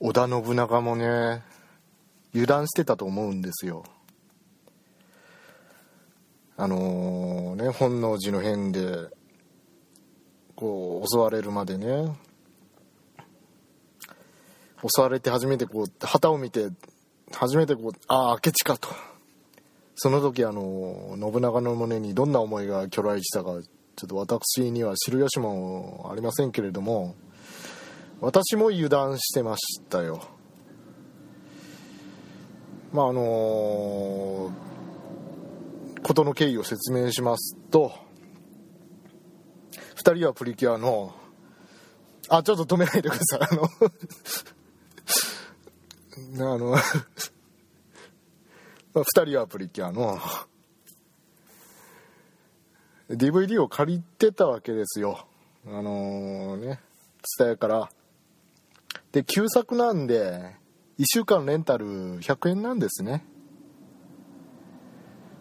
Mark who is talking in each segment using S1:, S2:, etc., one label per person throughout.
S1: 織田信長もね油断してたと思うんですよ。あのー、ね本能寺の変でこう襲われるまでね襲われて初めてこう旗を見て初めてこうああ明智かと。その時あの信長の胸にどんな思いが去来したかちょっと私には知る由もありませんけれども私も油断してましたよ。まああの事の経緯を説明しますと2人はプリキュアのあちょっと止めないでください。あの あの2人はプリキュアの DVD を借りてたわけですよ。あのー、ね伝えからで旧作なんで1週間レンタル100円なんですね。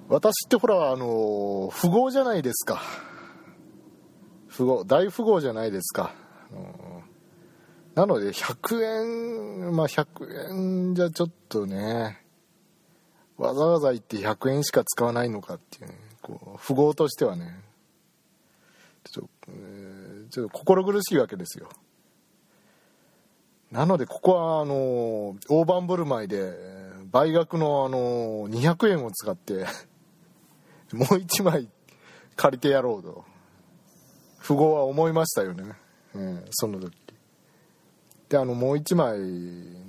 S1: 私ってほらあの富豪じゃないですか。富豪大富豪じゃないですか、なので100円まあ100円じゃちょっとねわざわざ行って100円しか使わないのかっていうねこう富豪としてはね。ちょ,、えー、ちょっと心苦しいわけですよ。なのでここはあの大盤振る舞いで倍額のあの200円を使って もう1枚借りてやろうと。富豪は思いましたよね、うん、その時。であのもう1枚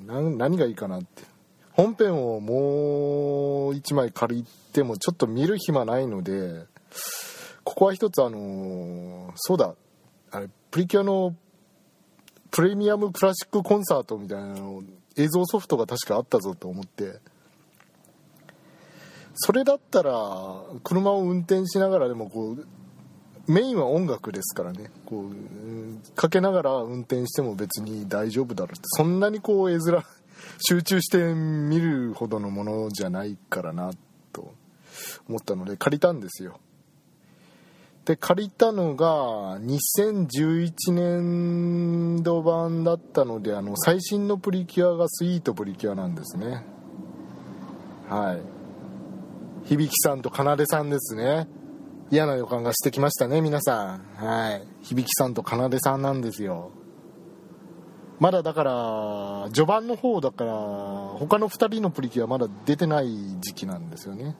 S1: 何何がいいかなって。本編をもう1枚借りてもちょっと見る暇ないのでここは一つあのそうだ。あれプリキュアのプレミアムクラシックコンサートみたいなの映像ソフトが確かあったぞと思って。それだったら車を運転しながらでもこうメインは音楽ですからね。こうかけながら運転しても別に大丈夫だろう。ってそんなにこう絵面 集中して見るほどのものじゃないからなと思ったので借りたんですよ。で借りたのが2011年度版だったのであの最新のプリキュアがスイートプリキュアなんですね。はい。響さんとかなでさんですね。嫌な予感がしてきましたね皆さん。はい。響さんとかなでさんなんですよ。まだだから序盤の方だから他の2人のプリキュアまだ出てない時期なんですよね。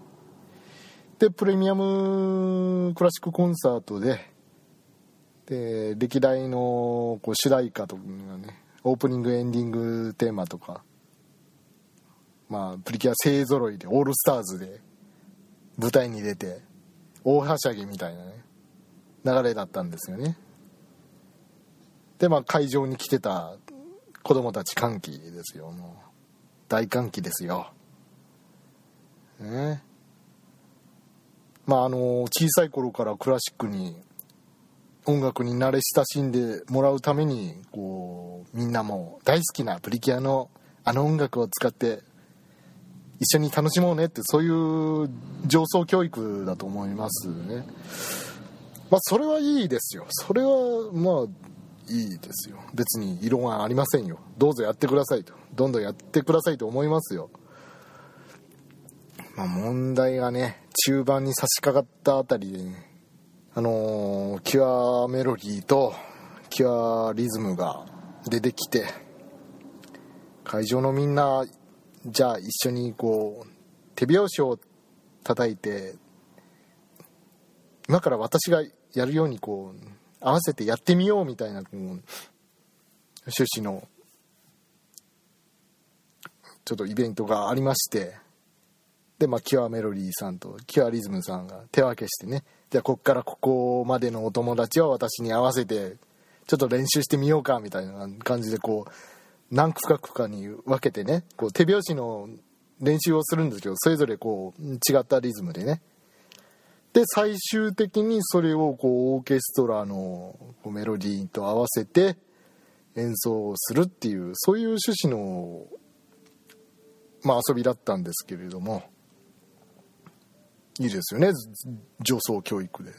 S1: でプレミアムクラシックコンサートでで歴代のこう主題歌とかねオープニングエンディングテーマとかまあプリキュア勢ぞろいでオールスターズで舞台に出て大はしゃぎみたいなね流れだったんですよね。でまあ会場に来てた子供たち歓喜ですよもう。大歓喜ですよ。ね。まああの小さい頃からクラシックに音楽に慣れ親しんでもらうためにこうみんなも大好きなプリキュアのあの音楽を使って一緒に楽しもうねってそういう上層教育だと思いますね。まあそれはいいですよ。それはまあいいですよ。別に異論はありませんよ。どうぞやってくださいと。どんどんやってくださいと思いますよ。まあ問題がね中盤に差し掛かったあたりでねあのー、キュアメロディーとキュアリズムが出てきて会場のみんなじゃあ一緒にこう手拍子を叩いて今から私がやるようにこう合わせてやってみようみたいな趣旨のちょっとイベントがありましてでまあキュアメロディーさんとキュアリズムさんが手分けしてね。じゃあこっからここまでのお友達は私に合わせてちょっと練習してみようかみたいな感じでこう何区画かに分けてねこう手拍子の練習をするんですけどそれぞれこう違ったリズムでね。で最終的にそれをこうオーケストラのメロディーと合わせて演奏をするっていうそういう趣旨の、まあ、遊びだったんですけれども。いいですよね。女装教育で、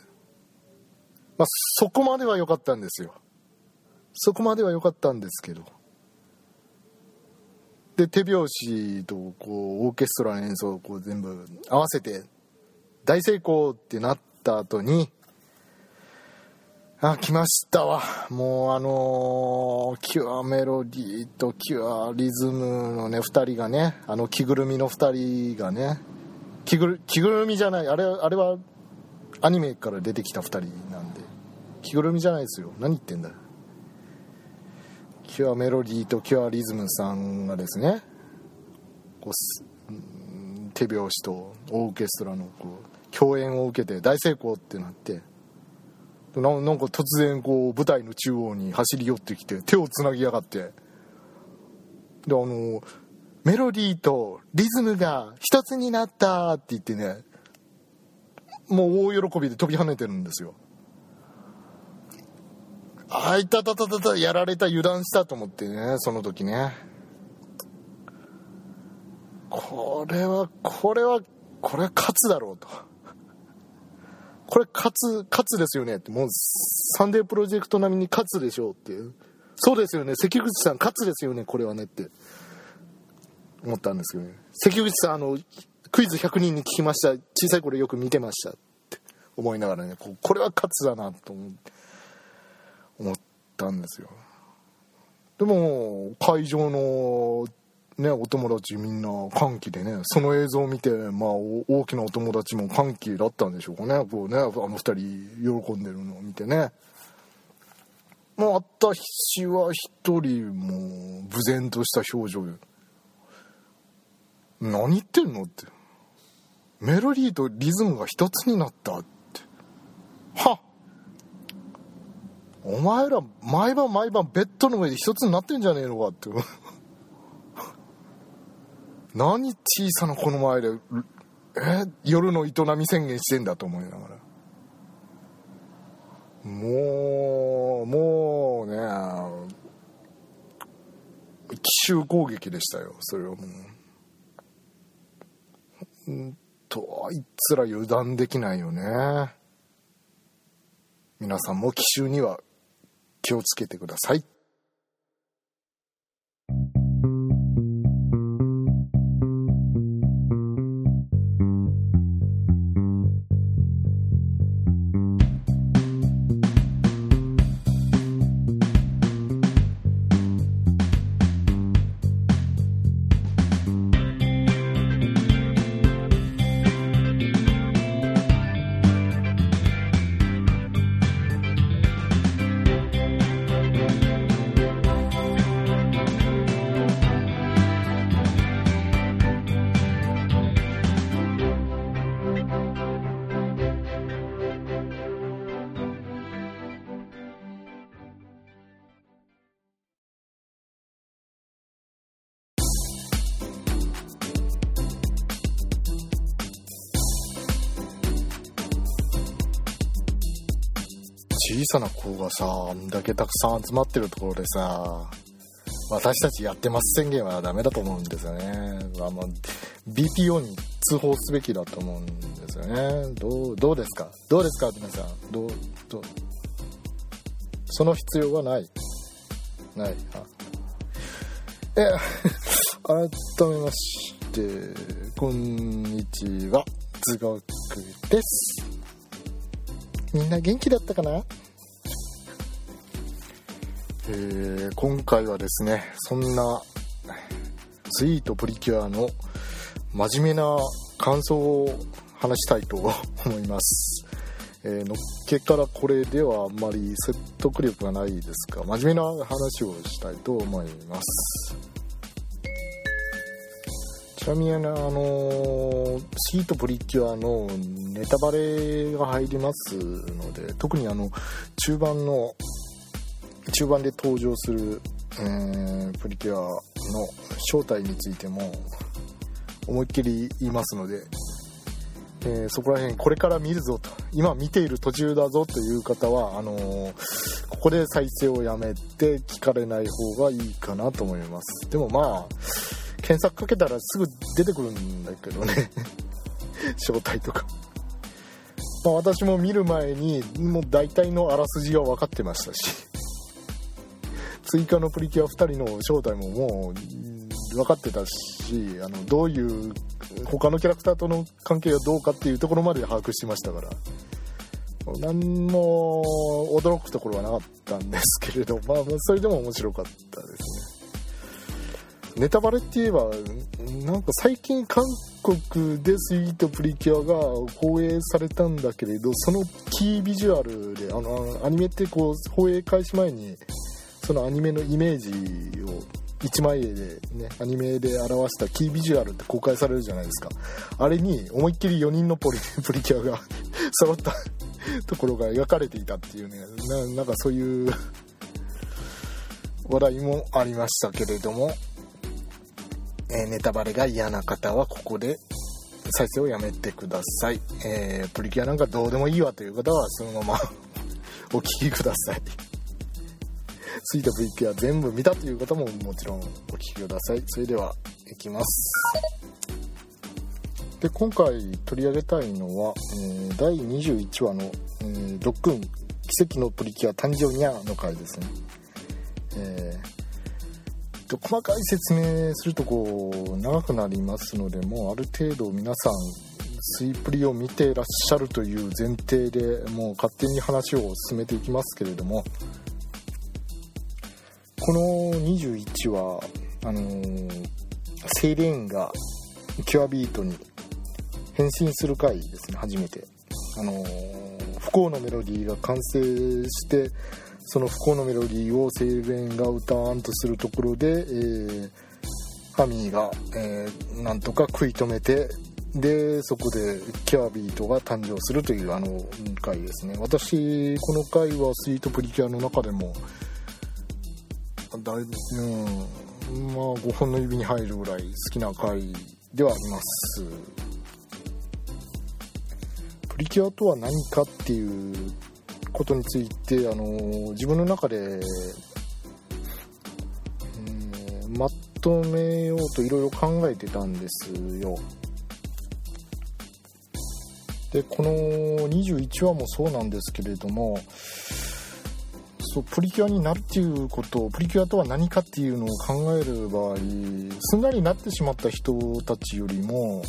S1: まあ、そこまでは良かったんですよ。そこまでは良かったんですけど。で手拍子とこうオーケストラの演奏をこう全部合わせて大成功ってなった後にあ来ましたわ。もうあのー、キュアメロディーとキュアリズムのね2人がねあの着ぐるみの2人がね着ぐる着ぐるみじゃないあれあれはアニメから出てきた2人なんで。着ぐるみじゃないですよ。何言ってんだ。キュアメロディーとキュアリズムさんがですね。こう手拍子とオーケストラのこう共演を受けて大成功ってなって。ななんか突然こう舞台の中央に走り寄ってきて手をつなぎやがって。であのメロディーとリズムが一つになったって言ってねもう大喜びで飛び跳ねてるんですよ。あいたたたたたやられた油断したと思ってねその時ね。これはこれはこれは勝つだろうと。これ勝つ勝つですよねって。もうサンデープロジェクト並みに勝つでしょうっていう。そうですよね。関口さん勝つですよねこれはねって。思ったんですけどね。関口さんあのクイズ100人に聞きました。小さい頃よく見てましたって思いながらねこれは勝つだなと思ったんですよ。でも会場のねお友達みんな歓喜でねその映像を見てまあ大きなお友達も歓喜だったんでしょうかね。こうねあの2人喜んでるのを見てね。まあ私は一人もう無然とした表情で。何言ってんのって。メロディーとリズムが一つになったって。はっ。お前ら毎晩毎晩ベッドの上で一つになってんじゃねえのかって。何小さな子の前でえ夜の営み宣言してんだと思いながら。もうもうね奇襲攻撃でしたよそれはもう。うんとあいつら油断できないよね皆さんも奇襲には気をつけてください。さな子がさあんだけたくさん集まってるところでさ私たちやってます宣言はダメだと思うんですよね、まあ、まあ BPO に通報すべきだと思うんですよね。どうどうですか？どうですか皆さん？どうどう？その必要はない？ない。え 改めましてこんにちは。図学です。みんな元気だったかな？えー、今回はですねそんなスイートプリキュアの真面目な感想を話したいと 思います、えー、のっけからこれではあんまり説得力がないですが真面目な話をしたいと思います。ちなみにあのシートプリキュアのネタバレが入りますので特にあの中盤の中盤で登場する、えー、プリキュアの正体についても思いっきり言いますので、えー、そこら辺これから見るぞと。今見ている途中だぞという方はあのー、ここで再生をやめて聞かれない方がいいかなと思います。でもまあ検索かけたらすぐ出てくるんだけどね。正体とか。まあ、私も見る前にもう大体のあらすじは分かってましたし。追加のプリキュア2人の正体ももう分かってたしあのどういう他のキャラクターとの関係がどうかっていうところまで把握してましたから何も驚くところはなかったんですけれど まあそれでも面白かったですね。ネタバレって言えばなんか最近韓国でスイートプリキュアが放映されたんだけれどそのキービジュアルであのアニメってこう放映開始前にそのアニメのイメージを一枚絵でねアニメで表したキービジュアルって公開されるじゃないですか。あれに思いっきり4人のポリ プリキュアが 揃った ところが描かれていたっていうねなんかそういう話題もありましたけれども、えー、ネタバレが嫌な方はここで再生をやめてください、えー、プリキュアなんかどうでもいいわという方はそのままお聴きください。スイートプリキュア全部見たという方ももちろんお聴きください。それではいきます。で今回取り上げたいのは、えー、第21話の、えー、ドックン奇跡のプリキュア誕生にゃの回ですね、えー、細かい説明するとこう長くなりますのでもうある程度皆さんスイプリを見てらっしゃるという前提でもう勝手に話を進めていきますけれどもこの21話あのー、セイレーンがキュアビートに変身する回ですね初めて。あのー、不幸のメロディーが完成してその不幸のメロディーをセイレーンが歌わんとするところで、えー、ハミーが、えー、なんとか食い止めてでそこでキャービートが誕生するというあの回ですね。私この回はスイートプリキュアの中でもだうん。まあ5本の指に入るぐらい好きな回ではあります。プリキュアとは何かっていうことについて、あの自分の中で、うん、まとめようといろいろ考えてたんですよ。でこの21話もそうなんですけれどもそうプリキュアになるっていうことプリキュアとは何かっていうのを考える場合すんなりなってしまった人たちよりも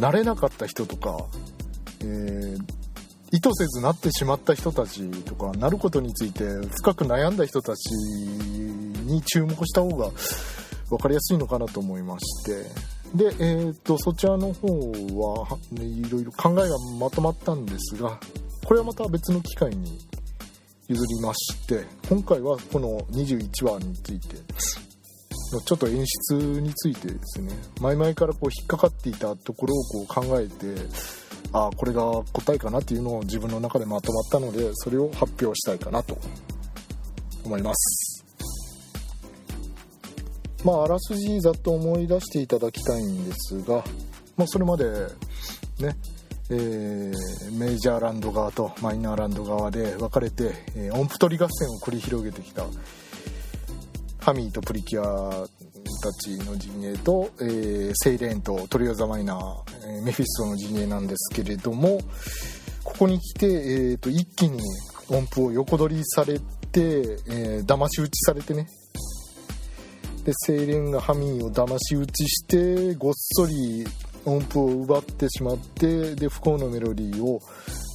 S1: なれなかった人とかえー、意図せずなってしまった人たちとかなることについて深く悩んだ人たちに注目した方が分かりやすいのかなと思いまして。で、えーと、とそちらの方は、ね、いろいろ考えがまとまったんですがこれはまた別の機会に譲りまして今回はこの21話についてのちょっと演出についてですね前々からこう引っかかっていたところをこう考えてああこれが答えかなっていうのを自分の中でまとまったのでそれを発表したいかなと思います。まああらすじざっと思い出していただきたいんですが、まあ、それまでねえー、メジャーランド側とマイナーランド側で分かれて、えー、音符取り合戦を繰り広げてきたハミーとプリキュアたちの陣営と、えー、セイレーンとトリオザマイナー、え、メフィストの陣営なんですけれどもここに来て、えーと、一気に音符を横取りされて、えー、騙し討ちされてね。でセイレーンがハミーを騙し討ちしてごっそり音符を奪ってしまってで不幸のメロディーを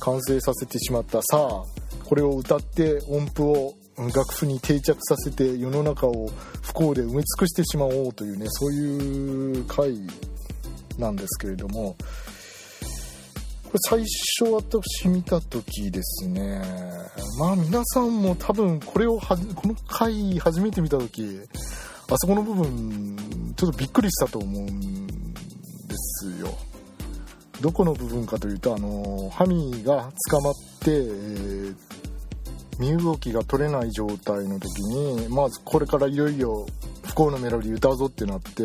S1: 完成させてしまった。さあこれを歌って音符を楽譜に定着させて世の中を不幸で埋め尽くしてしまおうというねそういう回なんですけれどもこれ最初私見た時ですね。まあ皆さんも多分これをはこの回初めて見た時あそこの部分ちょっとびっくりしたと思うんですよ。どこの部分かというとあのハミーが捕まって、えー身動きが取れない状態の時にまずこれからいよいよ不幸のメロディー歌うぞってなって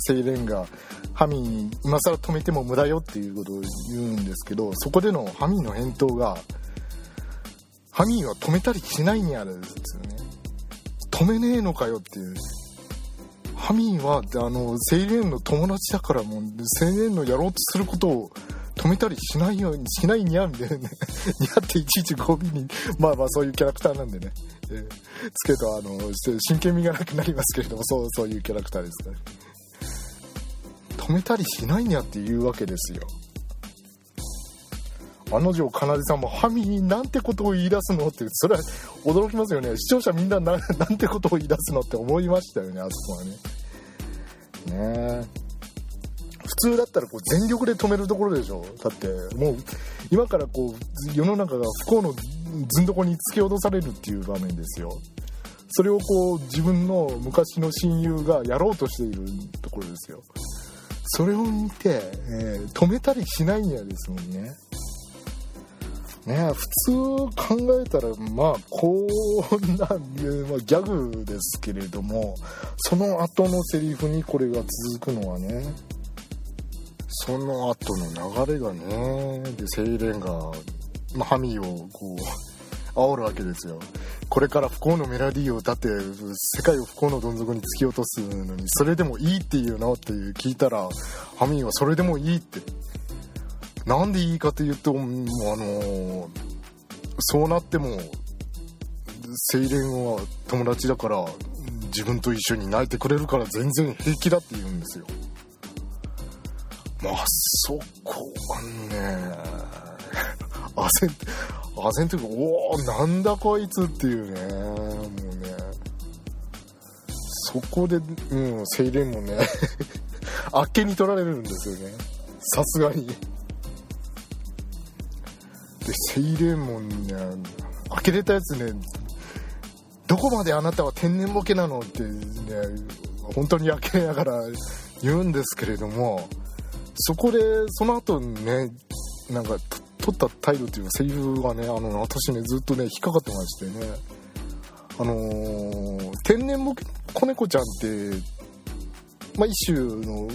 S1: セイレンがハミー今更止めても無駄よっていうことを言うんですけどそこでのハミーの返答がハミーは止めたりしないにあるんですよね。止めねえのかよっていう。ハミーはあのセイレンの友達だからもうセイレンのやろうとすることを止めたりしないようにしないにゃみたいなね。にゃっていちいち語尾にまあまあそういうキャラクターなんでね、えー、つけるとあの真剣味がなくなりますけれどもそうそういうキャラクターですから、止めたりしないにゃっていうわけですよ。案の定かなでさんも「ハミになんてことを言い出すの?」ってそれは驚きますよね。視聴者みんなな なんてことを言い出すのって思いましたよねあそこはね。ね普通だったらこう全力で止めるところでしょ。だってもう今からこう世の中が不幸のずんどこに突き落とされるっていう場面ですよ。それをこう自分の昔の親友がやろうとしているところですよ。それを見て、えー、止めたりしないんやですもんね。ね。普通考えたらまあこんな、まあ、ギャグですけれどもその後のセリフにこれが続くのはね。その後の流れがねでセイレンが、まあ、ハミーをこう煽るわけですよ。これから不幸のメロディーを歌って世界を不幸のどん底に突き落とすのにそれでもいいっていうの？って聞いたらハミーはそれでもいいってなんでいいかというと、もうあのそうなっても、セイレンは友達だから、自分と一緒に泣いてくれるから全然平気だって言うんですよ。まあ、そこはね、あぜん、あぜんというか、おおなんだこいつっていうね、もうね、そこで、うん、セイレンもね、あっけに取られるんですよね。さすがに。でセイレモンね開けれたやつねどこまであなたは天然ボケなのってね本当に開けながら言うんですけれどもそこでその後ねなんか取った態度っていうかセリフがねあの私ねずっとね引っかかってましてねあのー、天然ボケ子猫ちゃんってまあ、一種の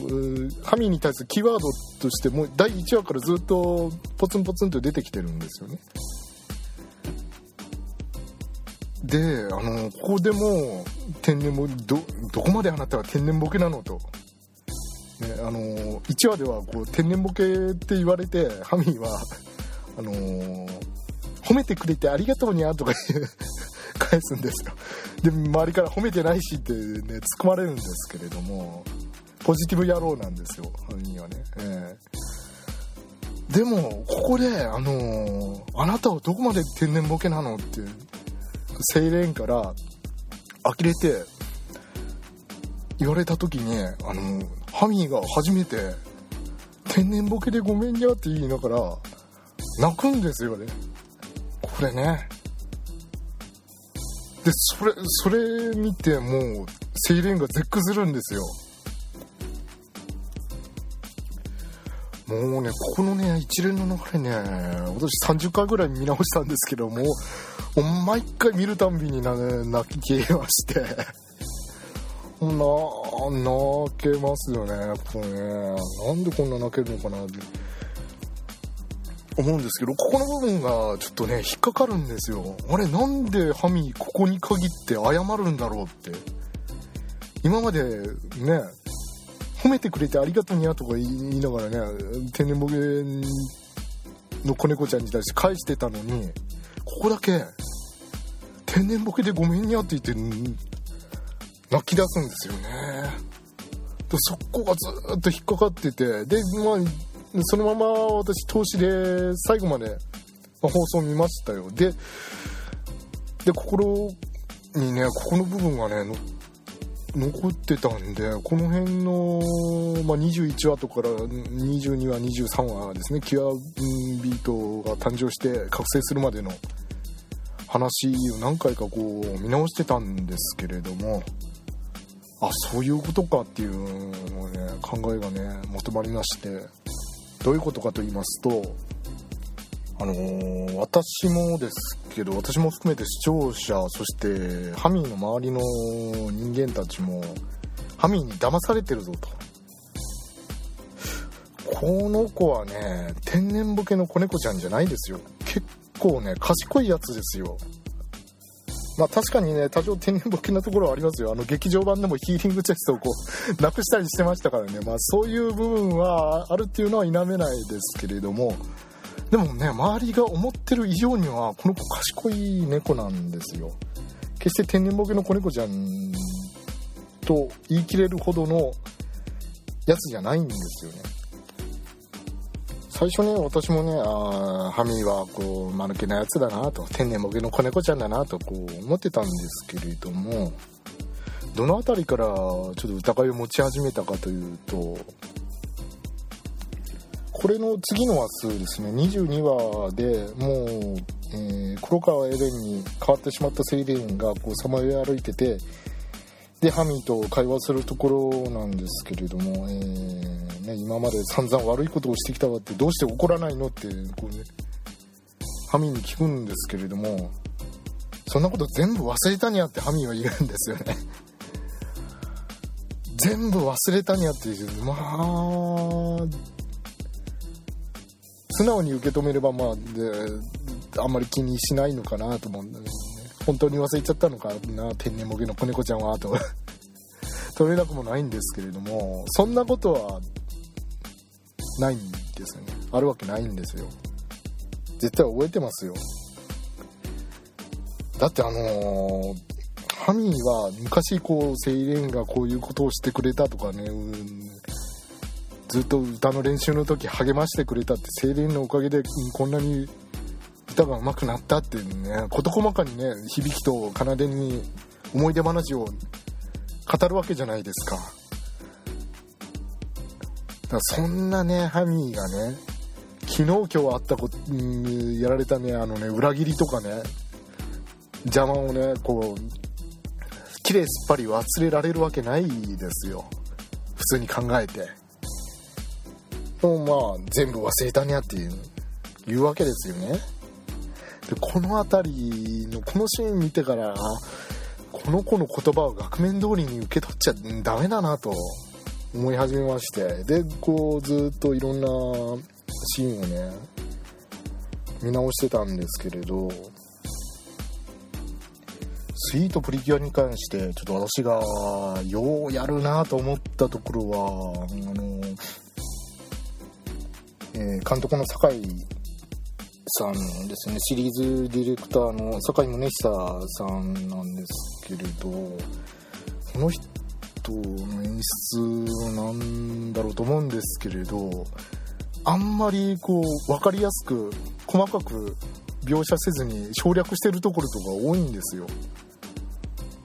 S1: ハミに対するキーワードとしてもう第1話からずっとポツンポツンと出てきてるんですよね。であのここでも天然ボどどこまであなたは天然ボケなのと。ね、あの1話ではこう天然ボケって言われてハミーはあの褒めてくれてありがとうにゃとか 返すんですよで周りから褒めてないしってね突っ込まれるんですけれどもポジティブ野郎なんですよ犯人はね、えー、でもここであのー、あなたはどこまで天然ボケなのってセイレンから呆れて言われた時にあのー、ハミーが初めて天然ボケでごめんにゃって言いながら泣くんですよね。これね。でそれそれ見てもうセイレンが絶句するんですよ。もうね、ここのね、一連の流れね、私30回ぐらい見直したんですけども、もう毎回見るたんびにな、ね、泣き消えまして、な、泣けますよね、これね。なんでこんな泣けるのかなって思うんですけど、ここの部分がちょっとね、引っかかるんですよ。あれ、なんでハミここに限って謝るんだろうって。今までね、褒めてくれてありがとうにゃとか言いながらね天然ボケの子猫ちゃんに対して返してたのにここだけ天然ボケでごめんにゃって言って泣き出すんですよね。でそこがずっと引っかかっててでまあそのまま私投資で最後まで、ま、放送見ましたよ。でで心にねここの部分がね残ってたんでこの辺の、まあ、21話とから22話23話ですねキュアビートが誕生して覚醒するまでの話を何回かこう見直してたんですけれどもあそういうことかっていうのね考えがね求まりましてどういうことかと言いますとあのー、私もですけど私も含めて視聴者そしてハミーの周りの人間たちもハミーに騙されてるぞと。この子はね天然ボケの子猫ちゃんじゃないですよ。結構ね賢いやつですよ。まあ確かにね多少天然ボケなところはありますよ。あの劇場版でもヒーリングチェストをこう なくしたりしてましたからね。まあそういう部分はあるっていうのは否めないですけれども。でもね周りが思ってる以上にはこの子賢い猫なんですよ。決して天然ボケの子猫ちゃんと言い切れるほどのやつじゃないんですよね。最初ね私もねあハミーはこう間抜けなやつだなと天然ボケの子猫ちゃんだなとこう思ってたんですけれどもどの辺りからちょっと疑いを持ち始めたかというとこれの次の話数ですね。22話でもう、えー、黒川エレンに変わってしまったセイレーンがこうさまよい歩いててでハミーと会話するところなんですけれども、えー、ね、今まで散々悪いことをしてきたわってどうして怒らないのってこう、ね、ハミーに聞くんですけれどもそんなこと全部忘れたにゃってハミーは言うんですよね。全部忘れたにゃってまあ素直に受け止めればまあであんまり気にしないのかなと思うんだけどね。本当に忘れちゃったのかな。天然ボケの子猫ちゃんはと。取れなくもないんですけれどもそんなことはないんですよね。あるわけないんですよ。絶対覚えてますよ。だってあのー、ハミーは昔こうセイレンがこういうことをしてくれたとかね、ずっと歌の練習の時励ましてくれたって精霊のおかげでこんなに歌が上手くなったっていうね事細かにね響きと奏でに思い出話を語るわけじゃないですかだからそんなねハミーがね昨日今日あったことやられたねあのね裏切りとかね邪魔をねこう綺麗すっぱり忘れられるわけないですよ普通に考えて。もうまあ全部忘れたにゃっていう言うわけですよね。でこの辺りのこのシーン見てからこの子の言葉を額面通りに受け取っちゃダメだなと思い始めまして。でこうずっといろんなシーンをね見直してたんですけれどスイートプリキュアに関してちょっと私がようやるなと思ったところはあのえー、監督の酒井さんですね。シリーズディレクターの酒井宗久さんなんですけれどこの人の演出なんだろうと思うんですけれどあんまりこう分かりやすく細かく描写せずに省略してるところとか多いんですよ。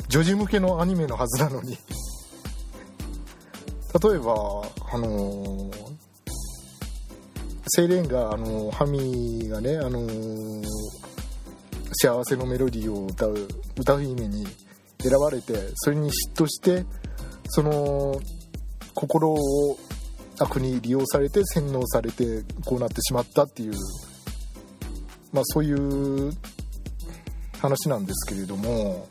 S1: 女児向けのアニメのはずなのに。例えばあのーセイレンがあのハミーがねあの幸せのメロディーを歌う歌姫に選ばれてそれに嫉妬してその心を悪に利用されて洗脳されてこうなってしまったっていうまあそういう話なんですけれども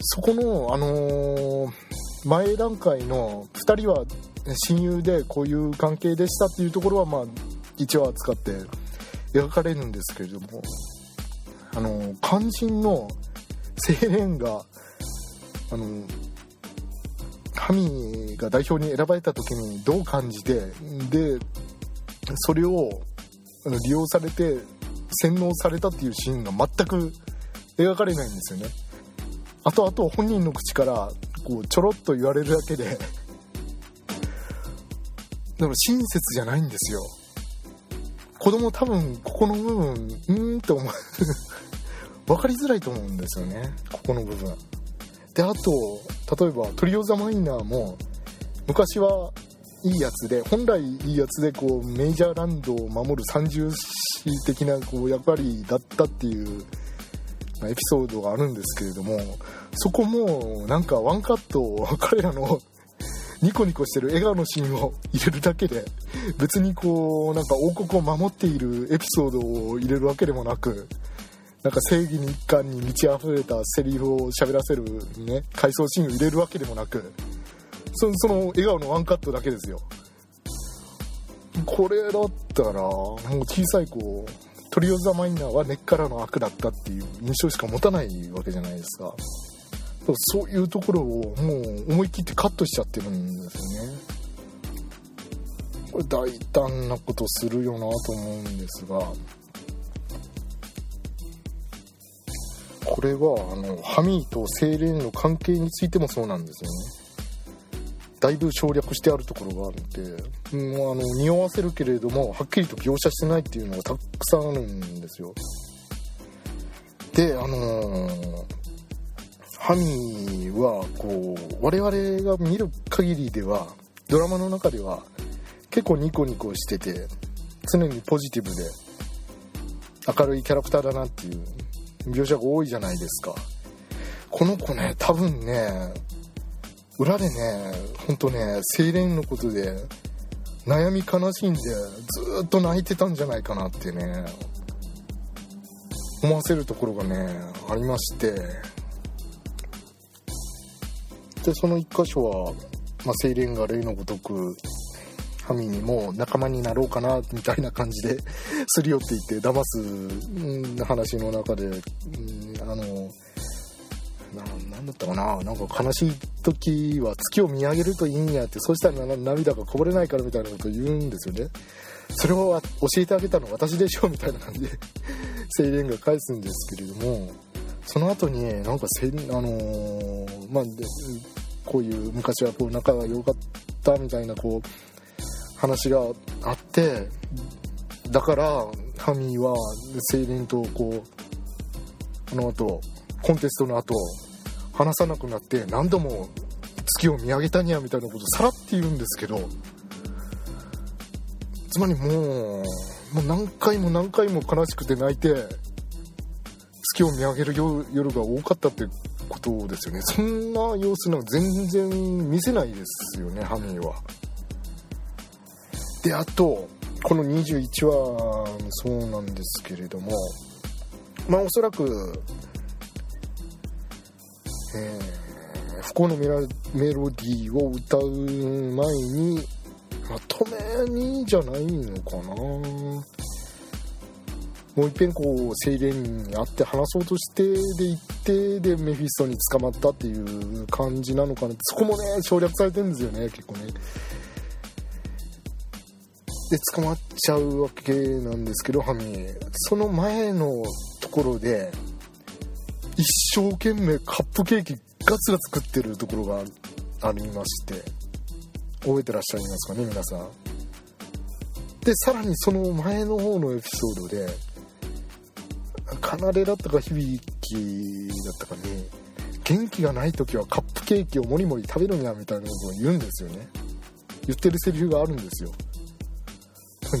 S1: そこのあの前段階の2人は親友でこういう関係でしたっていうところはまあ一応扱って描かれるんですけれどもあの肝心の青年があのハミが代表に選ばれた時にどう感じてでそれを利用されて洗脳されたっていうシーンが全く描かれないんですよね。あとあと本人の口からこうちょろっと言われるだけででも親切じゃないんですよ。子供多分ここの部分うーんって思う。分かりづらいと思うんですよね。ここの部分。であと例えばトリオ・ザ・マイナーも昔はいいやつで本来いいやつでこうメジャーランドを守る三重視的なこう役割だったっていうエピソードがあるんですけれどもそこもなんかワンカット彼らのニコニコしてる笑顔のシーンを入れるだけで別にこうなんか王国を守っているエピソードを入れるわけでもなくなんか正義に一貫に満ち溢れたセリフを喋らせるね回想シーンを入れるわけでもなくそその笑顔のワンカットだけですよ。これだったらもう小さい子トリオザマイナーは根っからの悪だったっていう印象しか持たないわけじゃないですか。そういうところをもう思い切ってカットしちゃってるんですよね。これ大胆なことするよなと思うんですが。これはあのハミーとセイレーンの関係についてもそうなんですよね。だいぶ省略してあるところがあるんで、うん、あの匂わせるけれどもはっきりと描写してないっていうのがたくさんあるんですよ。であのー、ハミーはこう我々が見る限りではドラマの中では結構ニコニコしてて常にポジティブで明るいキャラクターだなっていう描写が多いじゃないですか。この子ね多分ね裏でねほんとねセイレンのことで悩み悲しんでずっと泣いてたんじゃないかなってね思わせるところがねありまして。でその一箇所は、まあ、セイレンが例のごとくハミにも仲間になろうかなみたいな感じで すり寄っていって騙す、話の中で、うん、あの何だったかななんか悲しい時は月を見上げるといいんやってそうしたら涙がこぼれないからみたいなことを言うんですよね。それを教えてあげたの私でしょみたいな感じで 青年が返すんですけれどもその後になんかせあのー、まあこういう昔はこう仲が良かったみたいなこう話があってだからハミーは青年とこうあの後コンテストの後話さなくなって何度も月を見上げたにゃみたいなことさらって言うんですけどつまりもうもう何回も何回も悲しくて泣いて月を見上げる夜が多かったってことですよね。そんな様子なんか全然見せないですよねハミーは。であとこの21話もそうなんですけれどもまあおそらくえー、不幸のメロディーを歌う前にまとめにじゃないのかな。もういっぺんこうセイレンに会って話そうとしてで行ってでメフィストに捕まったっていう感じなのかな。そこもね省略されてるんですよね結構ね。で捕まっちゃうわけなんですけどハミー。その前のところで一生懸命カップケーキガツガツ食ってるところがありまして。覚えてらっしゃいますかね皆さん。でさらにその前の方のエピソードで奏だったか響きだったかに元気がない時はカップケーキをもりもり食べるにゃみたいなことを言うんですよね。言ってるセリフがあるんですよ。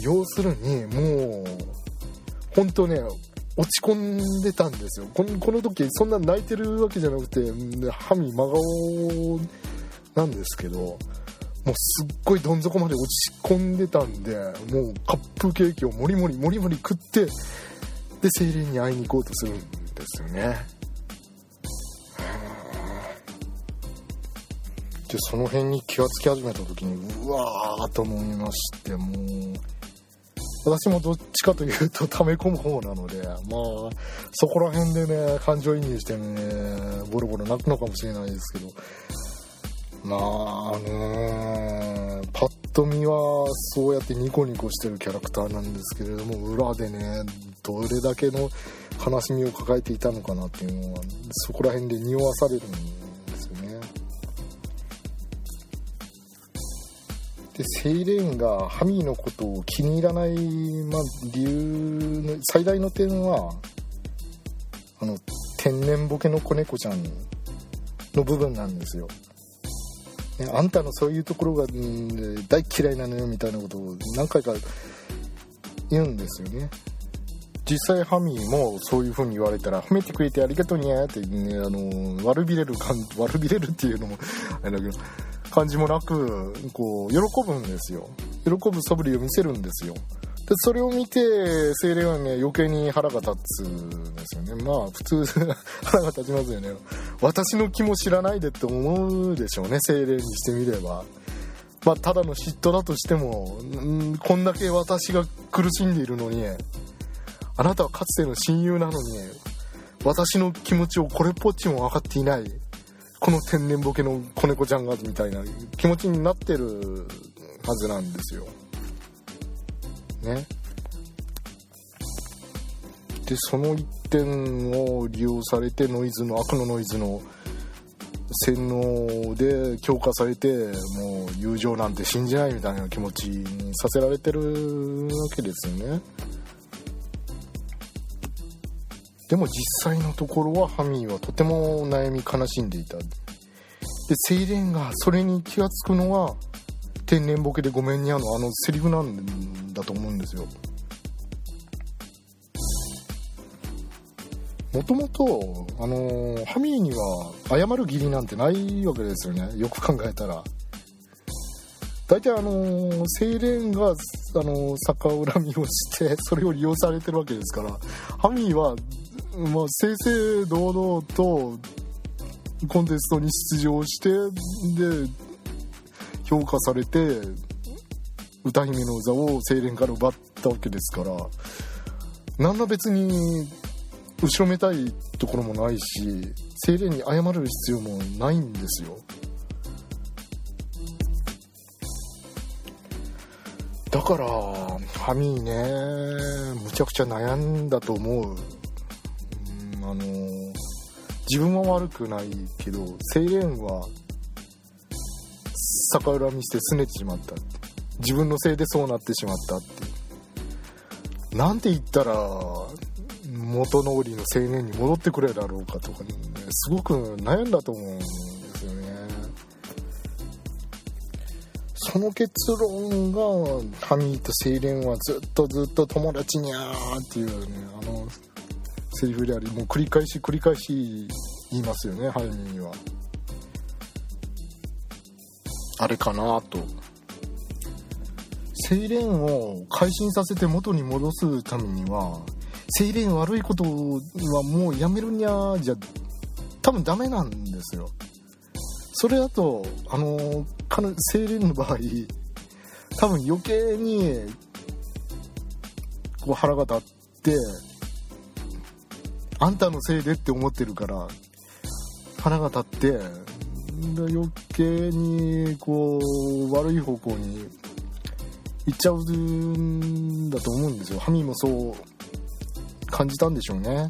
S1: 要するにもう本当ね落ち込んでたんですよ。このこの時そんな泣いてるわけじゃなくてハミ真顔なんですけどもうすっごいどん底まで落ち込んでたんでもうカップケーキをもりもりもりもり食ってで精霊に会いに行こうとするんですよね。でその辺に気がつき始めた時にうわーと思いましてもう私もどっちかというと溜め込む方なのでまあそこら辺でね感情移入してねボロボロ泣くのかもしれないですけどまあねパッと見はそうやってニコニコしてるキャラクターなんですけれども裏でねどれだけの悲しみを抱えていたのかなっていうのはそこら辺で匂わされるんですよね。でセイレーンがハミーのことを気に入らない、まあ、理由の最大の点はあの天然ボケの子猫ちゃんの部分なんですよ、ね、あんたのそういうところが、大嫌いなのよみたいなことを何回か言うんですよね。実際ハミーもそういう風に言われたら褒めてくれてありがとうにゃーってねあの悪びれる感悪びれるっていうのもあれだけど感じもなくこう喜ぶんですよ。喜ぶ素振りを見せるんですよ。でそれを見て精霊はね余計に腹が立つんですよね。まあ普通腹が立ちますよね。私の気も知らないでって思うでしょうね。精霊にしてみれば。まあただの嫉妬だとしてもんこんだけ私が苦しんでいるのにあなたはかつての親友なのに私の気持ちをこれっぽっちも分かっていないこの天然ボケの子猫ちゃんがみたいな気持ちになってるはずなんですよ。ね。でその一点を利用されてノイズの悪のノイズの洗脳で強化されてもう友情なんて信じないみたいな気持ちにさせられてるわけですよね。でも実際のところはハミーはとても悩み悲しんでいた。でセイレンがそれに気が付くのは天然ボケでごめんにゃのあのセリフなんだと思うんですよ。もともと、あの、ハミーには謝る義理なんてないわけですよね。よく考えたら。大体あのー、セイレンが、あの、逆恨みをしてそれを利用されてるわけですから。ハミーは、まあ、正々堂々とコンテストに出場してで評価されて歌姫の座をセイレンから奪ったわけですから何ら別に後ろめたいところもないし精霊に謝る必要もないんですよ。だからハミーねむちゃくちゃ悩んだと思う、うん、あの自分は悪くないけどセイレンは逆恨みして拗ねてしまった自分のせいでそうなってしまったってなんて言ったら元通りの青年に戻ってくれるだろうかとかねすごく悩んだと思うんですよね。その結論がハミーと青年はずっとずっと友達にゃーっていうねあのセリフでありもう繰り返し繰り返し言いますよねハミーには。あれかなと。セイレーンを改心させて元に戻すためには精霊悪いことはもうやめるにゃじゃ多分ダメなんですよ。それだとあの精霊の場合多分余計にこう腹が立ってあんたのせいでって思ってるから腹が立って余計にこう悪い方向に行っちゃうんだと思うんですよ。ハミもそう感じたんでしょうね。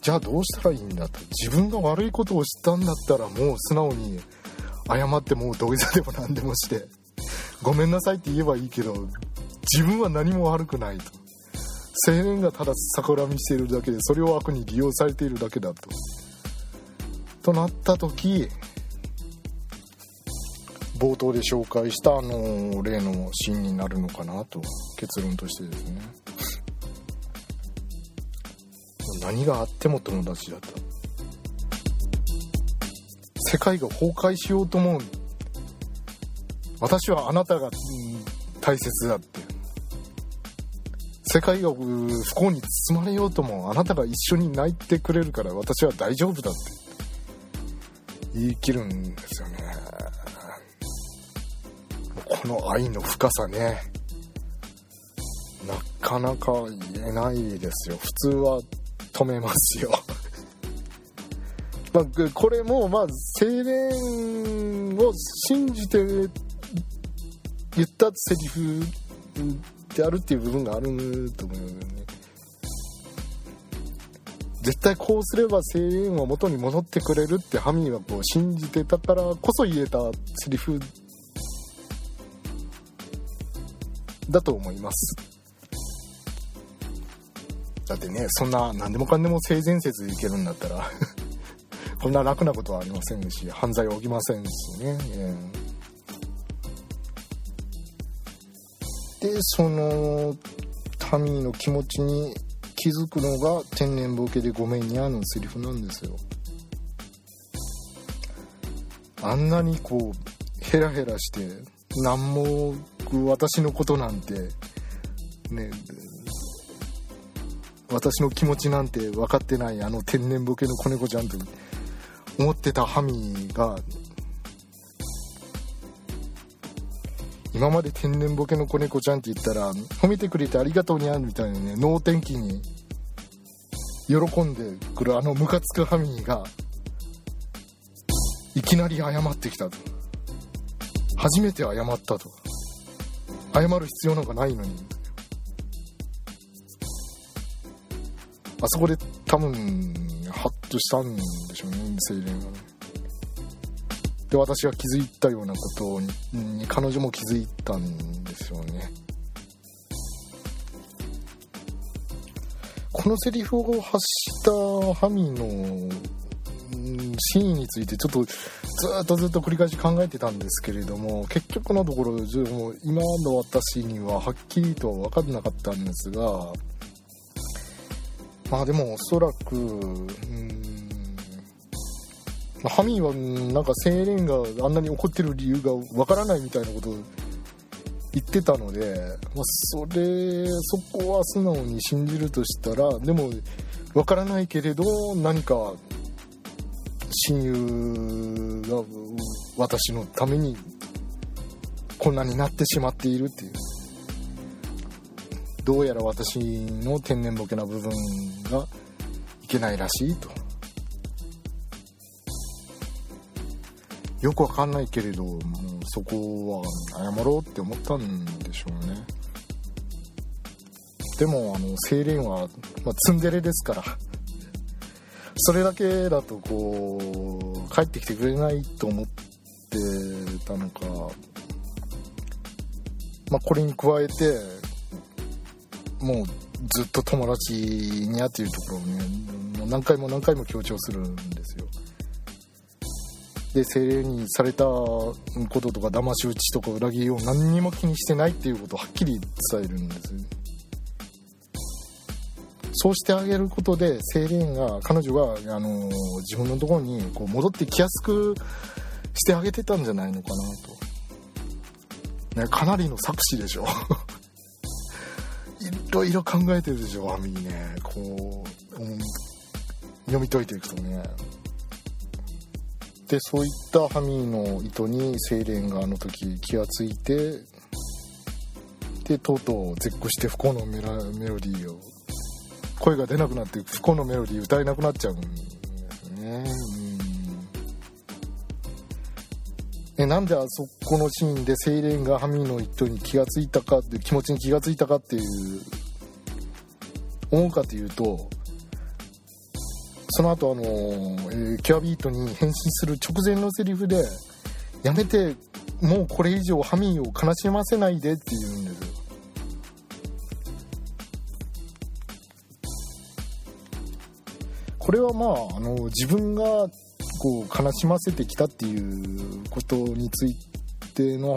S1: じゃあどうしたらいいんだと。自分が悪いことを知ったんだったらもう素直に謝ってもう土下座でも何でもして。ごめんなさいって言えばいいけど自分は何も悪くないと。青年がただ逆恨みしているだけでそれを悪に利用されているだけだと。となった時冒頭で紹介したあの例のシーンになるのかなと結論としてですね。何があっても友達だった。世界が崩壊しようと思う。私はあなたが、大切だって。世界が不幸に包まれようともあなたが一緒に泣いてくれるから私は大丈夫だって。言い切るんですよね。この愛の深さね。なかなか言えないですよ。普通は止めますよ。まあ、これもまあ青年を信じて言ったセリフであるっていう部分があると思うよね絶対こうすれば青年は元に戻ってくれるってハミーはこう信じてたからこそ言えたセリフだと思います。だってねそんな何でもかんでも性善説でいけるんだったら こんな楽なことはありませんし犯罪は起きませんしね、えー、でその民の気持ちに気づくのが天然ボケでごめんにゃのセリフなんですよ。あんなにこうヘラヘラして何も私のことなんてね私の気持ちなんて分かってないあの天然ボケの子猫ちゃんと思ってたハミが今まで天然ボケの子猫ちゃんって言ったら褒めてくれてありがとうにゃんみたいなね能天気に喜んでくるあのムカつくハミーがいきなり謝ってきたと。初めて謝ったと。謝る必要なんかないのに。あそこで多分ハッとしたんでしょうね青年がねで私が気づいたようなことに彼女も気づいたんですよね。このセリフを発したハミのシーンについてちょっとずっとずっと繰り返し考えてたんですけれども結局のところも今の私にははっきりとは分からなかったんですがまあでもおそらくうんハミーはなんか青年があんなに怒ってる理由がわからないみたいなことを言ってたので、まあ、それそこは素直に信じるとしたらでもわからないけれど何か親友が私のためにこんなになってしまっているっていう。どうやら私の天然ボケな部分がいけないらしいと。よくわかんないけれどもうそこは謝ろうって思ったんでしょうね。でもあの青年は、まあ、ツンデレですから。それだけだとこう帰ってきてくれないと思ってたのか。まあこれに加えてもうずっと友達にゃっていうところをねもう何回も何回も強調するんですよ。で精霊にされたこととか騙し討ちとか裏切りを何にも気にしてないっていうことをはっきり伝えるんですそうしてあげることで精霊が彼女が、あの自分のところにこう戻ってきやすくしてあげてたんじゃないのかなと、ね、かなりの作詞でしょ。いろいろ考えてるでしょアミね。こう、うん、読み解いていくとね。でそういったハミーの意図にセイレンがあの時気がついてでとうとう絶句して不幸のメロディーを声が出なくなって不幸のメロディー歌えなくなっちゃうんですね。えなんであそこのシーンでセイレンがハミーの意図に気がついたかって気持ちに気がついたかっていう思うかというとその後あの、えー、キュアビートに変身する直前のセリフで「やめてもうこれ以上ハミーを悲しませないで」って言うんです。よこれはまああの自分がこう悲しませてきたっていうことについての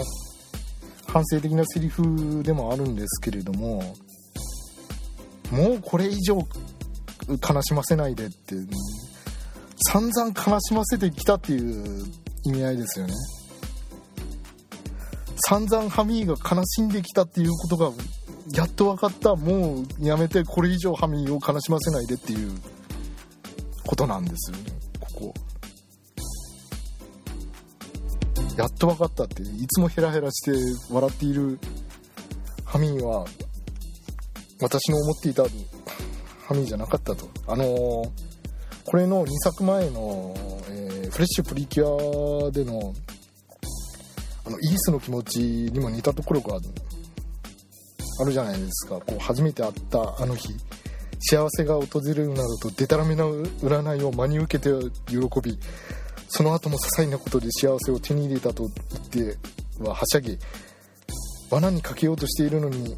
S1: 反省的なセリフでもあるんですけれどももうこれ以上悲しませないでって散々悲しませてきたっていう意味合いですよね。散々ハミーが悲しんできたっていうことがやっと分かった。もうやめてこれ以上ハミーを悲しませないでっていうことなんですよね。ここ。やっと分かったって。いつもヘラヘラして笑っているハミーは私の思っていたハミーじゃなかったと。あのー、これの2作前の、えー、フレッシュプリキュアでの、あの、イースの気持ちにも似たところがあるじゃないですか。こう、初めて会ったあの日、幸せが訪れるなどとデタラメな占いを真に受けて喜び、その後も些細なことで幸せを手に入れたと言ってははしゃぎ、罠にかけようとしているのに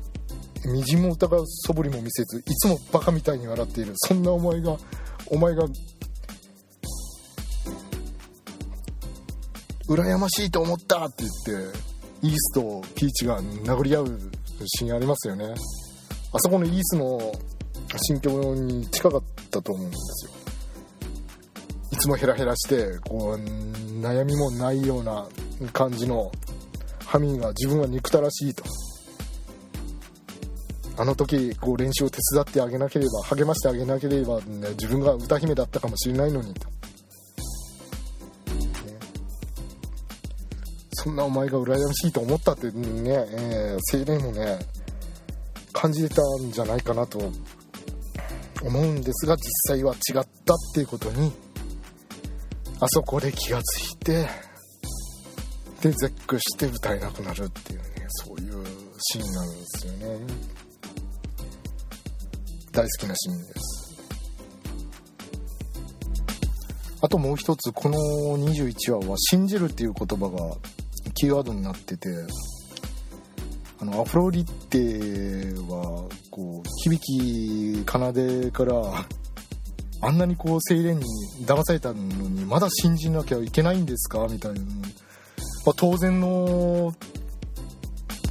S1: みじも疑う素振りも見せずいつもバカみたいに笑っているそんなお前がお前が羨ましいと思ったって言ってイースとピーチが殴り合うシーンありますよね。あそこのイースの心境に近かったと思うんですよ。いつもヘラヘラしてこう悩みもないような感じのハミーが自分は憎たらしいと。あの時こう練習を手伝ってあげなければ励ましてあげなければ、ね、自分が歌姫だったかもしれないのにと、ね、そんなお前が羨ましいと思ったってね、えー、青年もね感じてたんじゃないかなと思うんですが実際は違ったっていうことにあそこで気がついてで絶句して歌えなくなるっていうねそういうシーンなんですよね。大好きなシーンです。あともう一つこの21話は「信じる」っていう言葉がキーワードになっててあのアフロディテはこう響き奏からあんなにこう精霊に騙されたのにまだ信じなきゃいけないんですか？みたいな、まあ、当然の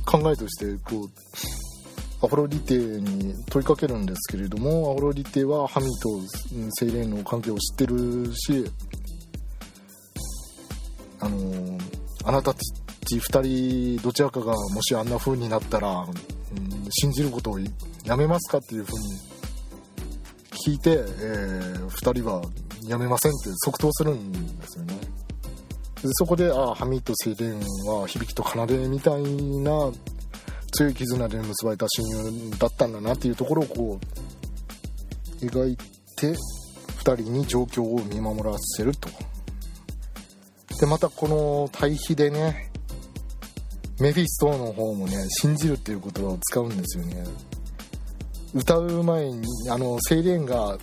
S1: 考えとしてこうアフロディテに問いかけるんですけれどもアフロディテはハミと精霊の関係を知ってるしあのあなたたち2人どちらかがもしあんな風になったら、うん、信じることをやめますかっていう風に聞いて、えー、2人はやめませんって即答するんですよね。でそこでああハミとセイレーンは響きと奏でみたいな強い絆で結ばれた親友だったんだなっていうところをこう描いて2人に状況を見守らせるとでまたこの対比でねメフィストの方もね信じるっていう言葉を使うんですよね歌う前にあのセイレンが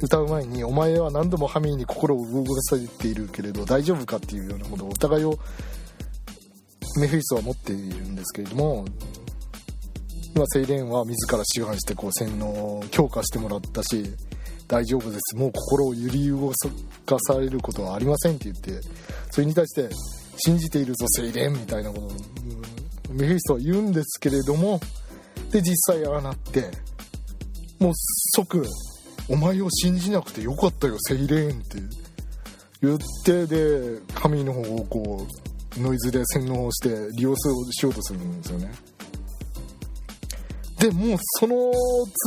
S1: 歌う前に「お前は何度もハミーに心を動かされているけれど大丈夫か?」っていうようなことをお互いをメフィストは持っているんですけれども今セイレンは自ら志願してこう洗脳を強化してもらったし大丈夫です。もう心を揺り動かされることはありませんって言ってそれに対して信じているぞセイレーンみたいなことをメフィストは言うんですけれどもで実際ああなってもう即お前を信じなくてよかったよセイレーンって。言ってで神の方をこうノイズで洗脳して利用しようとするんですよね。でもうその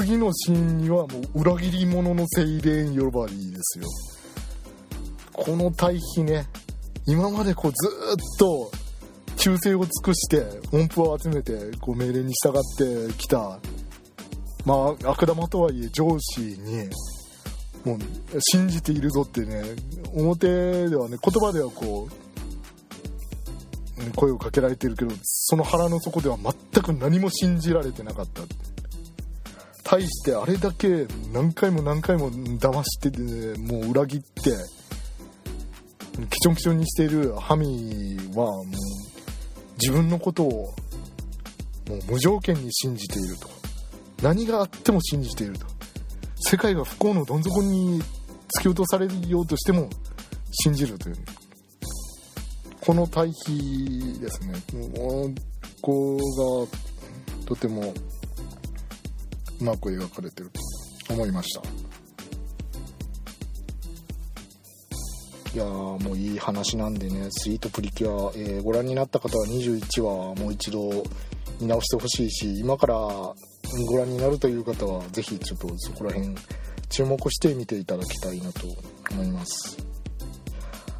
S1: 次のシーンにはもう裏切り者のセイレーン呼ばわりですよ。この対比ね今までこうずっと忠誠を尽くして音符を集めてこう命令に従ってきたまあ悪玉とはいえ上司にもう信じているぞってね表ではね言葉ではこう声をかけられてるけどその腹の底では全く何も信じられてなかった。対してあれだけ何回も何回も騙してて、ね、もう裏切ってケチョンケチョンにしているハミはもう自分のことをもう無条件に信じていると。何があっても信じていると。世界が不幸のどん底に突き落とされようとしても信じるという。この対比ですね。ここがとてもうまく描かれてると思いました。いやもういい話なんでねスイートプリキュア、えー、ご覧になった方は21話もう一度見直してほしいし今からご覧になるという方は是非ちょっとそこら辺注目して見ていただきたいなと思います。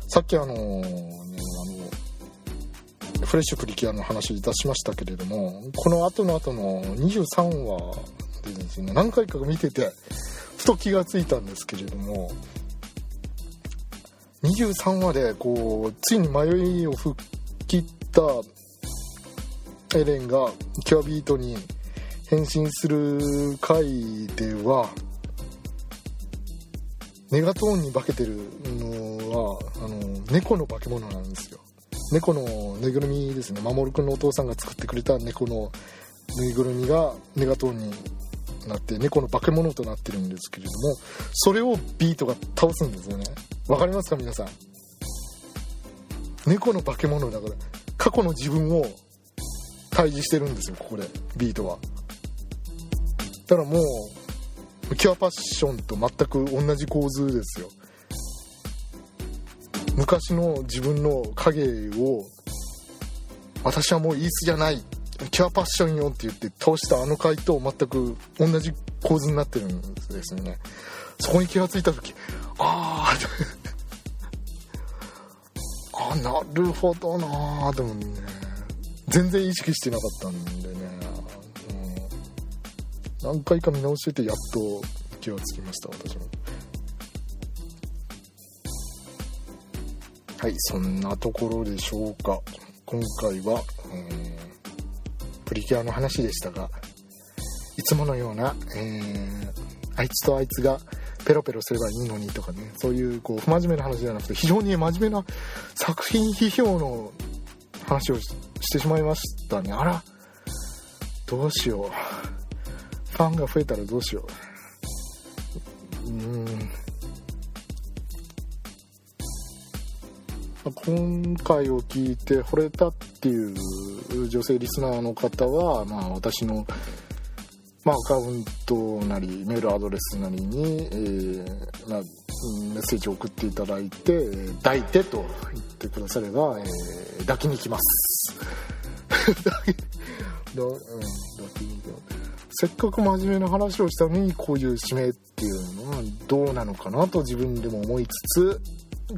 S1: さっきあのねあのフレッシュプリキュアの話いたしましたけれどもこの後の後の23話でですね何回か見ててふと気がついたんですけれども23話でこうついに迷いを吹っ切ったエレンがキュアビートに変身する回ではネガトーンに化けてるのはあの猫の化け物なんですよ。猫のぬいぐるみですね。守くんのお父さんが作ってくれた猫のぬいぐるみがネガトーンになって猫の化け物となってるんですけれどもそれをビートが倒すんですよね。わかりますか皆さん？猫の化け物だから過去の自分を退治してるんですよここでビートは。たらもうキュアパッションと全く同じ構図ですよ。昔の自分の影を私はもうイースじゃないキュアパッションよって言って倒したあの回と全く同じ構図になってるんですよね。そこに気が付いた時あああなるほどなあでもね全然意識してなかったんでね、うん、何回か見直しててやっと気がつきました私も。はいそんなところでしょうか。今回は、えー、プリキュアの話でしたがいつものような、えー、あいつとあいつがペロペロすればいいのにとかねそういうこう不真面目な話じゃなくて非常に真面目な作品批評の話をしてしまいましたね。あらどうしよう。ファンが増えたらどうしよう。うん。今回を聞いて惚れたっていう女性リスナーの方は、まあ、私のまあ、アカウントなりメールアドレスなりに、えーまあ、メッセージを送っていただいて「抱いて」と言ってくだされば、えー、抱きに来ます。抱き抱きにせっかく真面目な話をしたのにこういう締めっていうのはどうなのかなと自分でも思いつつ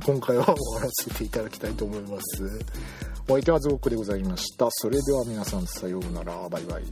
S1: 今回は終わらせていただきたいと思います。お相手はズボックでございました。それでは皆さんさようなら。バイバイ。